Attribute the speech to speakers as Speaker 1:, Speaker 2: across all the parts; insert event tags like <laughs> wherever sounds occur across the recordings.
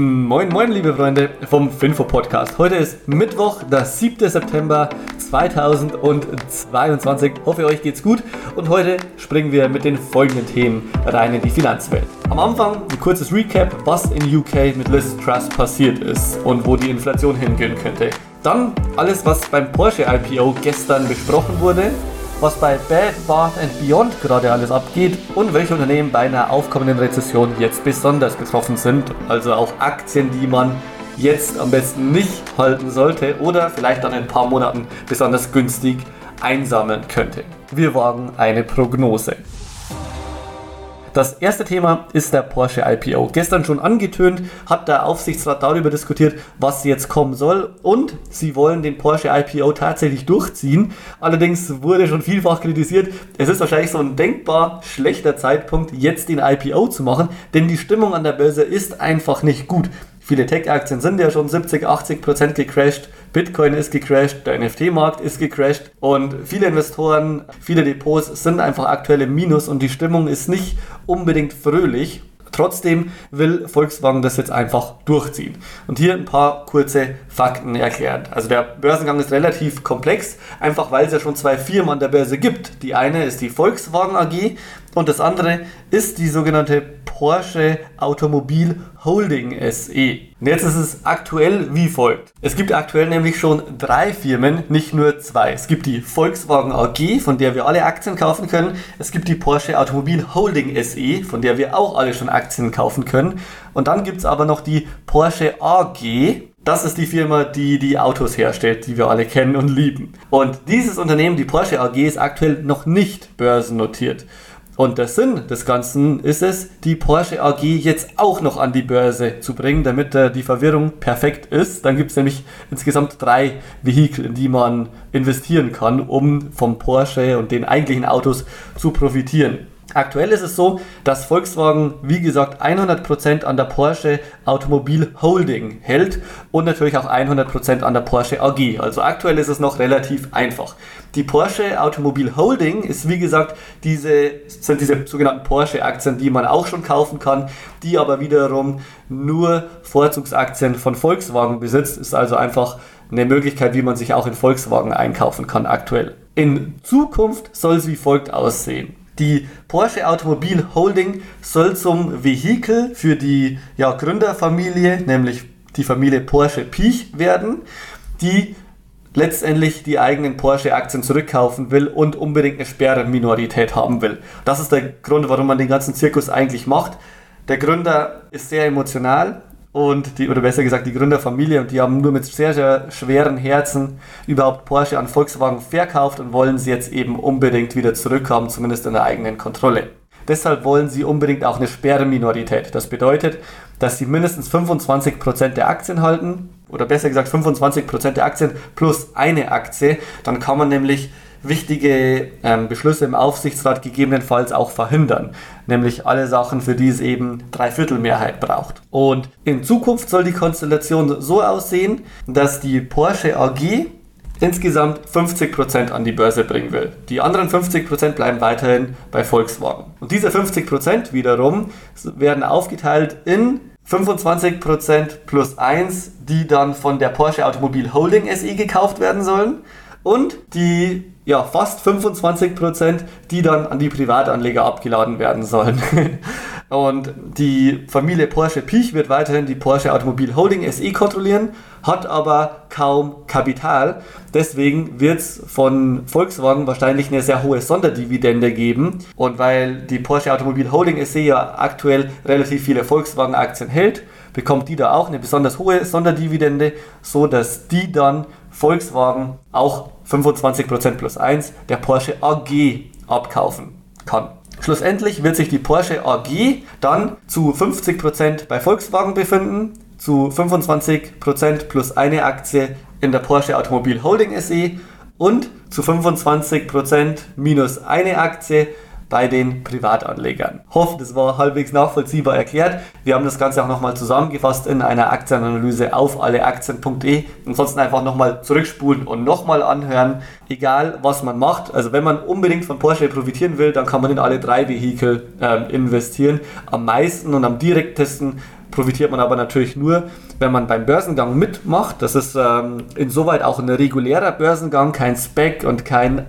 Speaker 1: Moin, moin, liebe Freunde vom Finfo Podcast. Heute ist Mittwoch, der 7. September 2022. Hoffe, euch geht's gut. Und heute springen wir mit den folgenden Themen rein in die Finanzwelt. Am Anfang ein kurzes Recap, was in UK mit Liz Truss passiert ist und wo die Inflation hingehen könnte. Dann alles, was beim Porsche IPO gestern besprochen wurde was bei Bad Bath Beyond gerade alles abgeht und welche Unternehmen bei einer aufkommenden Rezession jetzt besonders betroffen sind. Also auch Aktien, die man jetzt am besten nicht halten sollte oder vielleicht dann in ein paar Monaten besonders günstig einsammeln könnte. Wir wagen eine Prognose. Das erste Thema ist der Porsche IPO. Gestern schon angetönt, hat der Aufsichtsrat darüber diskutiert, was jetzt kommen soll und sie wollen den Porsche IPO tatsächlich durchziehen. Allerdings wurde schon vielfach kritisiert, es ist wahrscheinlich so ein denkbar schlechter Zeitpunkt, jetzt den IPO zu machen, denn die Stimmung an der Börse ist einfach nicht gut. Viele Tech-Aktien sind ja schon 70, 80 Prozent gecrashed. Bitcoin ist gecrashed, der NFT-Markt ist gecrashed und viele Investoren, viele Depots sind einfach aktuell im Minus und die Stimmung ist nicht unbedingt fröhlich. Trotzdem will Volkswagen das jetzt einfach durchziehen. Und hier ein paar kurze Fakten erklärt. Also der Börsengang ist relativ komplex, einfach weil es ja schon zwei Firmen an der Börse gibt. Die eine ist die Volkswagen AG und das andere ist die sogenannte Porsche Automobil Holding SE. Und jetzt ist es aktuell wie folgt. Es gibt aktuell nämlich schon drei Firmen, nicht nur zwei. Es gibt die Volkswagen AG, von der wir alle Aktien kaufen können. Es gibt die Porsche Automobil Holding SE, von der wir auch alle schon Aktien kaufen können. Und dann gibt es aber noch die Porsche AG, das ist die Firma, die die Autos herstellt, die wir alle kennen und lieben. Und dieses Unternehmen, die Porsche AG, ist aktuell noch nicht börsennotiert. Und der Sinn des Ganzen ist es, die Porsche AG jetzt auch noch an die Börse zu bringen, damit äh, die Verwirrung perfekt ist. Dann gibt es nämlich insgesamt drei Vehikel, in die man investieren kann, um vom Porsche und den eigentlichen Autos zu profitieren. Aktuell ist es so, dass Volkswagen, wie gesagt, 100% an der Porsche Automobil Holding hält und natürlich auch 100% an der Porsche AG. Also aktuell ist es noch relativ einfach. Die Porsche Automobil Holding ist, wie gesagt, diese, sind diese sogenannten Porsche-Aktien, die man auch schon kaufen kann, die aber wiederum nur Vorzugsaktien von Volkswagen besitzt. Ist also einfach eine Möglichkeit, wie man sich auch in Volkswagen einkaufen kann aktuell. In Zukunft soll es wie folgt aussehen. Die Porsche Automobil Holding soll zum Vehikel für die ja, Gründerfamilie, nämlich die Familie Porsche Piech werden, die letztendlich die eigenen Porsche-Aktien zurückkaufen will und unbedingt eine Sperrminorität haben will. Das ist der Grund, warum man den ganzen Zirkus eigentlich macht. Der Gründer ist sehr emotional und die, oder besser gesagt die Gründerfamilie und die haben nur mit sehr, sehr schweren Herzen überhaupt Porsche an Volkswagen verkauft und wollen sie jetzt eben unbedingt wieder zurückhaben, zumindest in der eigenen Kontrolle. Deshalb wollen sie unbedingt auch eine Sperrminorität. Das bedeutet, dass sie mindestens 25% der Aktien halten, oder besser gesagt 25% der Aktien plus eine Aktie. Dann kann man nämlich wichtige ähm, Beschlüsse im Aufsichtsrat gegebenenfalls auch verhindern. Nämlich alle Sachen, für die es eben Dreiviertelmehrheit braucht. Und in Zukunft soll die Konstellation so aussehen, dass die Porsche AG insgesamt 50% an die Börse bringen will. Die anderen 50% bleiben weiterhin bei Volkswagen. Und diese 50% wiederum werden aufgeteilt in 25% plus 1, die dann von der Porsche Automobil Holding SE gekauft werden sollen und die ja, fast 25%, die dann an die Privatanleger abgeladen werden sollen. <laughs> Und die Familie Porsche Piech wird weiterhin die Porsche Automobil Holding SE kontrollieren, hat aber kaum Kapital. Deswegen wird es von Volkswagen wahrscheinlich eine sehr hohe Sonderdividende geben. Und weil die Porsche Automobil Holding SE ja aktuell relativ viele Volkswagen-Aktien hält, bekommt die da auch eine besonders hohe Sonderdividende, so dass die dann Volkswagen auch 25% plus 1 der Porsche AG abkaufen kann. Schlussendlich wird sich die Porsche AG dann zu 50% bei Volkswagen befinden, zu 25% plus eine Aktie in der Porsche Automobil Holding SE und zu 25% minus eine Aktie bei den Privatanlegern. Hoffe, das war halbwegs nachvollziehbar erklärt. Wir haben das Ganze auch nochmal zusammengefasst in einer Aktienanalyse auf alleaktien.de. Ansonsten einfach nochmal zurückspulen und nochmal anhören, egal was man macht. Also wenn man unbedingt von Porsche profitieren will, dann kann man in alle drei Vehikel äh, investieren. Am meisten und am direktesten profitiert man aber natürlich nur, wenn man beim Börsengang mitmacht. Das ist ähm, insoweit auch ein regulärer Börsengang, kein Spec und kein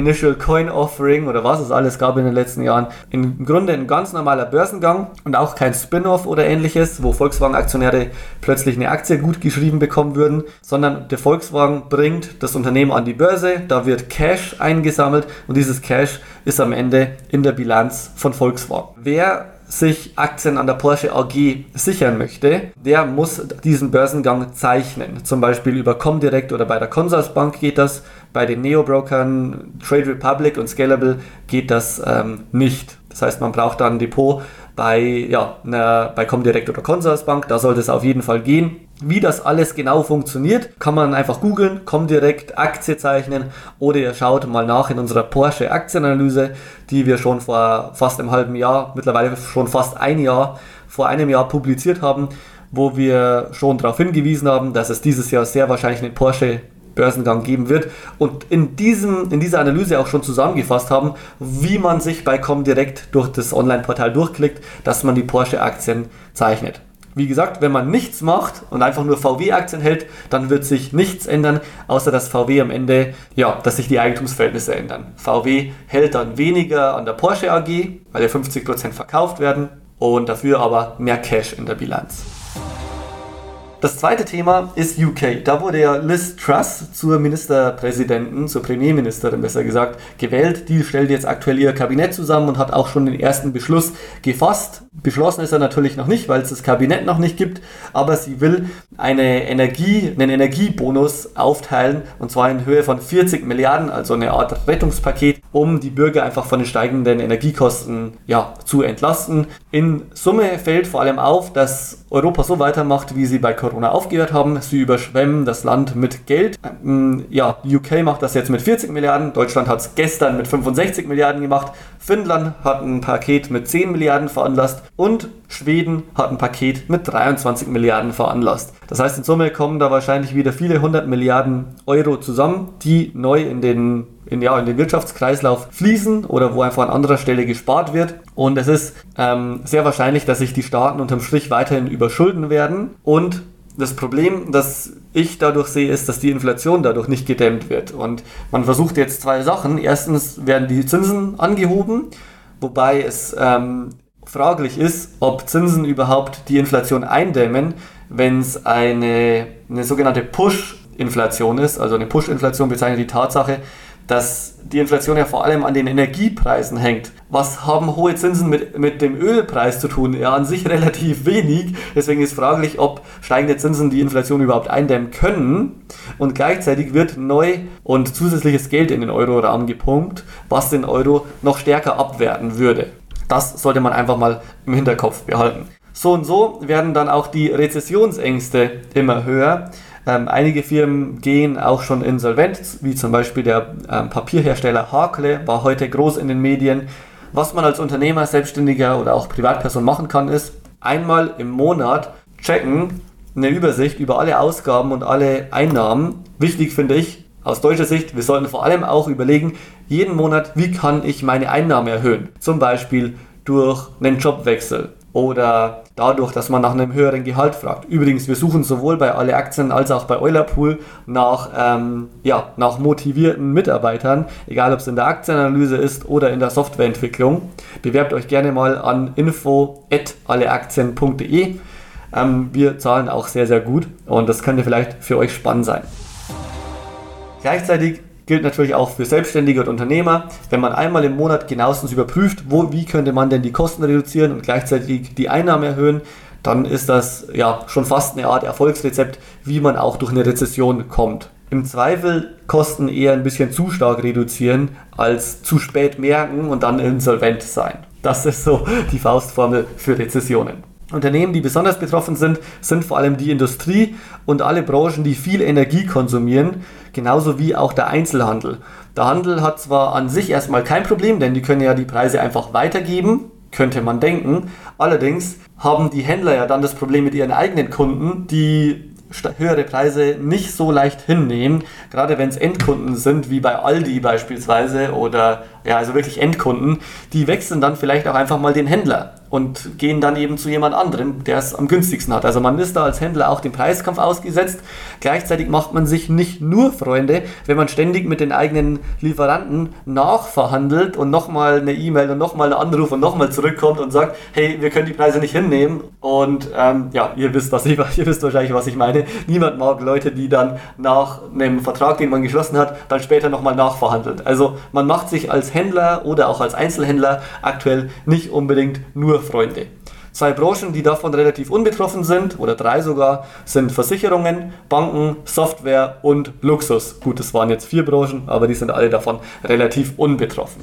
Speaker 1: Initial Coin Offering oder was es alles gab in den letzten Jahren. Im Grunde ein ganz normaler Börsengang und auch kein Spin-off oder ähnliches, wo Volkswagen-Aktionäre plötzlich eine Aktie gut geschrieben bekommen würden, sondern der Volkswagen bringt das Unternehmen an die Börse, da wird Cash eingesammelt und dieses Cash ist am Ende in der Bilanz von Volkswagen. Wer sich Aktien an der Porsche AG sichern möchte, der muss diesen Börsengang zeichnen. Zum Beispiel über Comdirect oder bei der Consorsbank geht das. Bei den Neo-Brokern Trade Republic und Scalable geht das ähm, nicht. Das heißt, man braucht dann ein Depot bei, ja, einer, bei Comdirect oder Consorsbank. Da sollte es auf jeden Fall gehen. Wie das alles genau funktioniert, kann man einfach googeln, Comdirect Aktie zeichnen oder ihr schaut mal nach in unserer Porsche Aktienanalyse, die wir schon vor fast einem halben Jahr, mittlerweile schon fast ein Jahr, vor einem Jahr publiziert haben, wo wir schon darauf hingewiesen haben, dass es dieses Jahr sehr wahrscheinlich eine Porsche Börsengang geben wird und in, diesem, in dieser Analyse auch schon zusammengefasst haben, wie man sich bei Comdirect durch das Online-Portal durchklickt, dass man die Porsche-Aktien zeichnet. Wie gesagt, wenn man nichts macht und einfach nur VW-Aktien hält, dann wird sich nichts ändern, außer dass VW am Ende, ja, dass sich die Eigentumsverhältnisse ändern. VW hält dann weniger an der Porsche AG, weil ja 50% verkauft werden und dafür aber mehr Cash in der Bilanz. Das zweite Thema ist UK. Da wurde ja Liz Truss zur Ministerpräsidentin, zur Premierministerin besser gesagt, gewählt. Die stellt jetzt aktuell ihr Kabinett zusammen und hat auch schon den ersten Beschluss gefasst. Beschlossen ist er natürlich noch nicht, weil es das Kabinett noch nicht gibt, aber sie will eine Energie, einen Energiebonus aufteilen und zwar in Höhe von 40 Milliarden, also eine Art Rettungspaket, um die Bürger einfach von den steigenden Energiekosten ja, zu entlasten. In Summe fällt vor allem auf, dass Europa so weitermacht, wie sie bei Corona aufgehört haben. Sie überschwemmen das Land mit Geld. Ähm, ja, UK macht das jetzt mit 40 Milliarden, Deutschland hat es gestern mit 65 Milliarden gemacht, Finnland hat ein Paket mit 10 Milliarden veranlasst und Schweden hat ein Paket mit 23 Milliarden veranlasst. Das heißt, in Summe kommen da wahrscheinlich wieder viele hundert Milliarden Euro zusammen, die neu in den in, ja, in den Wirtschaftskreislauf fließen oder wo einfach an anderer Stelle gespart wird. Und es ist ähm, sehr wahrscheinlich, dass sich die Staaten unterm Strich weiterhin überschulden werden. Und das Problem, das ich dadurch sehe, ist, dass die Inflation dadurch nicht gedämmt wird. Und man versucht jetzt zwei Sachen. Erstens werden die Zinsen angehoben, wobei es ähm, fraglich ist, ob Zinsen überhaupt die Inflation eindämmen, wenn es eine, eine sogenannte Push-Inflation ist. Also eine Push-Inflation bezeichnet die Tatsache, dass die Inflation ja vor allem an den Energiepreisen hängt. Was haben hohe Zinsen mit, mit dem Ölpreis zu tun? Ja, an sich <laughs> relativ wenig. Deswegen ist fraglich, ob steigende Zinsen die Inflation überhaupt eindämmen können. Und gleichzeitig wird neu und zusätzliches Geld in den Euro-Raum gepumpt, was den Euro noch stärker abwerten würde. Das sollte man einfach mal im Hinterkopf behalten. So und so werden dann auch die Rezessionsängste immer höher. Ähm, einige Firmen gehen auch schon insolvent, wie zum Beispiel der ähm, Papierhersteller Hakle war heute groß in den Medien. Was man als Unternehmer, Selbstständiger oder auch Privatperson machen kann, ist einmal im Monat checken, eine Übersicht über alle Ausgaben und alle Einnahmen. Wichtig finde ich, aus deutscher Sicht, wir sollten vor allem auch überlegen, jeden Monat, wie kann ich meine Einnahmen erhöhen? Zum Beispiel durch einen Jobwechsel oder dadurch, dass man nach einem höheren Gehalt fragt. Übrigens, wir suchen sowohl bei alle Aktien als auch bei Eulerpool nach, ähm, ja, nach motivierten Mitarbeitern, egal ob es in der Aktienanalyse ist oder in der Softwareentwicklung. Bewerbt euch gerne mal an info@alleaktien.de. Ähm, wir zahlen auch sehr, sehr gut und das könnte vielleicht für euch spannend sein. Gleichzeitig gilt natürlich auch für Selbstständige und Unternehmer. Wenn man einmal im Monat genauestens überprüft, wo, wie könnte man denn die Kosten reduzieren und gleichzeitig die Einnahmen erhöhen, dann ist das ja schon fast eine Art Erfolgsrezept, wie man auch durch eine Rezession kommt. Im Zweifel Kosten eher ein bisschen zu stark reduzieren, als zu spät merken und dann insolvent sein. Das ist so die Faustformel für Rezessionen. Unternehmen, die besonders betroffen sind, sind vor allem die Industrie und alle Branchen, die viel Energie konsumieren, genauso wie auch der Einzelhandel. Der Handel hat zwar an sich erstmal kein Problem, denn die können ja die Preise einfach weitergeben, könnte man denken. Allerdings haben die Händler ja dann das Problem mit ihren eigenen Kunden, die höhere Preise nicht so leicht hinnehmen, gerade wenn es Endkunden sind, wie bei Aldi beispielsweise oder ja, also wirklich Endkunden, die wechseln dann vielleicht auch einfach mal den Händler und gehen dann eben zu jemand anderem, der es am günstigsten hat. Also man ist da als Händler auch dem Preiskampf ausgesetzt. Gleichzeitig macht man sich nicht nur Freunde, wenn man ständig mit den eigenen Lieferanten nachverhandelt und nochmal eine E-Mail und nochmal einen Anruf und nochmal zurückkommt und sagt, hey, wir können die Preise nicht hinnehmen. Und ähm, ja, ihr wisst, was ich, <laughs> ihr wisst wahrscheinlich, was ich meine. Niemand mag Leute, die dann nach einem Vertrag, den man geschlossen hat, dann später nochmal nachverhandelt. Also man macht sich als Händler oder auch als Einzelhändler aktuell nicht unbedingt nur Freunde. Zwei Branchen, die davon relativ unbetroffen sind, oder drei sogar, sind Versicherungen, Banken, Software und Luxus. Gut, das waren jetzt vier Branchen, aber die sind alle davon relativ unbetroffen.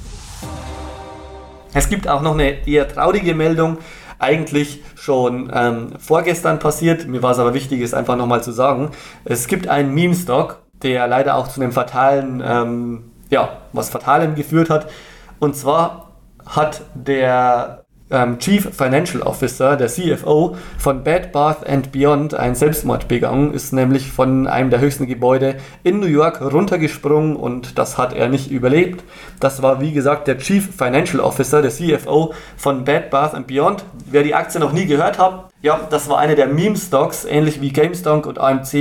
Speaker 1: Es gibt auch noch eine eher traurige Meldung, eigentlich schon ähm, vorgestern passiert. Mir war es aber wichtig, es einfach nochmal zu sagen. Es gibt einen Meme-Stock, der leider auch zu einem fatalen, ähm, ja, was Fatalem geführt hat. Und zwar hat der ähm, Chief Financial Officer, der CFO von Bed Bath and Beyond, einen Selbstmord begangen, ist nämlich von einem der höchsten Gebäude in New York runtergesprungen und das hat er nicht überlebt. Das war wie gesagt der Chief Financial Officer, der CFO von Bed Bath and Beyond. Wer die Aktie noch nie gehört hat, ja, das war eine der Meme-Stocks, ähnlich wie GameStop und AMC,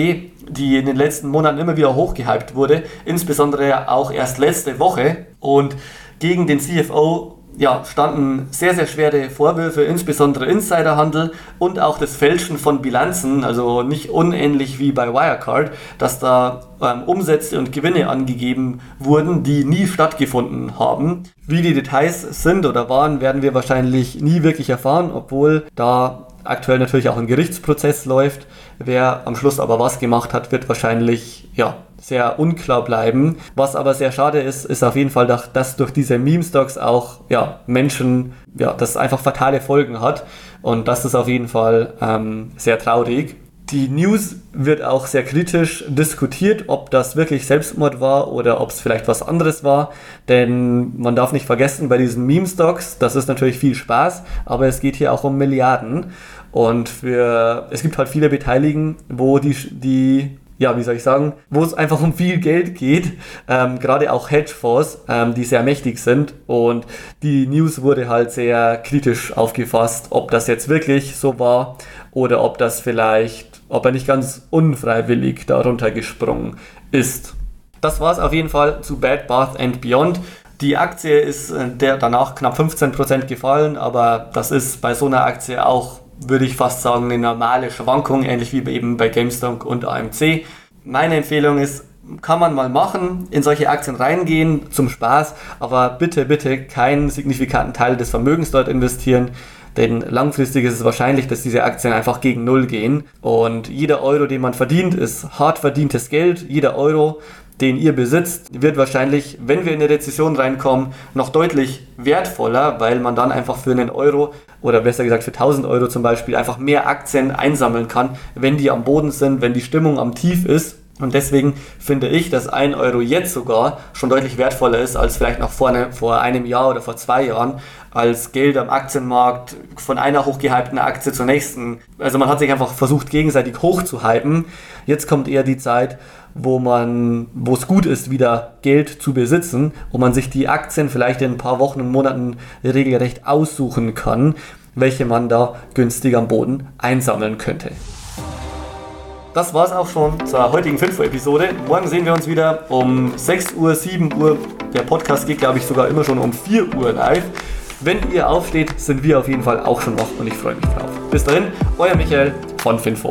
Speaker 1: die in den letzten Monaten immer wieder hochgehypt wurde, insbesondere auch erst letzte Woche und gegen den CFO ja, standen sehr, sehr schwere Vorwürfe, insbesondere Insiderhandel und auch das Fälschen von Bilanzen, also nicht unähnlich wie bei Wirecard, dass da ähm, Umsätze und Gewinne angegeben wurden, die nie stattgefunden haben. Wie die Details sind oder waren, werden wir wahrscheinlich nie wirklich erfahren, obwohl da aktuell natürlich auch ein Gerichtsprozess läuft. Wer am Schluss aber was gemacht hat, wird wahrscheinlich ja, sehr unklar bleiben. Was aber sehr schade ist, ist auf jeden Fall, dass durch diese Meme-Stocks auch ja, Menschen, ja, das einfach fatale Folgen hat. Und das ist auf jeden Fall ähm, sehr traurig. Die News wird auch sehr kritisch diskutiert, ob das wirklich Selbstmord war oder ob es vielleicht was anderes war. Denn man darf nicht vergessen, bei diesen Meme-Stocks, das ist natürlich viel Spaß, aber es geht hier auch um Milliarden. Und für, es gibt halt viele Beteiligten, wo die, die ja, wie soll ich sagen, wo es einfach um viel Geld geht, <laughs> ähm, gerade auch Hedgefonds, ähm, die sehr mächtig sind und die News wurde halt sehr kritisch aufgefasst, ob das jetzt wirklich so war oder ob das vielleicht, ob er nicht ganz unfreiwillig darunter gesprungen ist. Das war es auf jeden Fall zu Bad Bath and Beyond. Die Aktie ist äh, danach knapp 15% gefallen, aber das ist bei so einer Aktie auch würde ich fast sagen, eine normale Schwankung, ähnlich wie eben bei GameStop und AMC. Meine Empfehlung ist, kann man mal machen, in solche Aktien reingehen zum Spaß, aber bitte, bitte keinen signifikanten Teil des Vermögens dort investieren. Denn langfristig ist es wahrscheinlich, dass diese Aktien einfach gegen Null gehen. Und jeder Euro, den man verdient, ist hart verdientes Geld. Jeder Euro, den ihr besitzt, wird wahrscheinlich, wenn wir in eine Rezession reinkommen, noch deutlich wertvoller, weil man dann einfach für einen Euro oder besser gesagt für 1000 Euro zum Beispiel einfach mehr Aktien einsammeln kann, wenn die am Boden sind, wenn die Stimmung am Tief ist. Und deswegen finde ich, dass ein Euro jetzt sogar schon deutlich wertvoller ist als vielleicht noch vor, eine, vor einem Jahr oder vor zwei Jahren, als Geld am Aktienmarkt von einer hochgehypten Aktie zur nächsten. Also man hat sich einfach versucht, gegenseitig hochzuhypen. Jetzt kommt eher die Zeit, wo man, wo es gut ist, wieder Geld zu besitzen, wo man sich die Aktien vielleicht in ein paar Wochen und Monaten regelrecht aussuchen kann, welche man da günstig am Boden einsammeln könnte. Das war es auch schon zur heutigen Finfo-Episode. Morgen sehen wir uns wieder um 6 Uhr, 7 Uhr. Der Podcast geht, glaube ich, sogar immer schon um 4 Uhr live. Wenn ihr aufsteht, sind wir auf jeden Fall auch schon wach und ich freue mich drauf. Bis dahin, euer Michael von Finfo.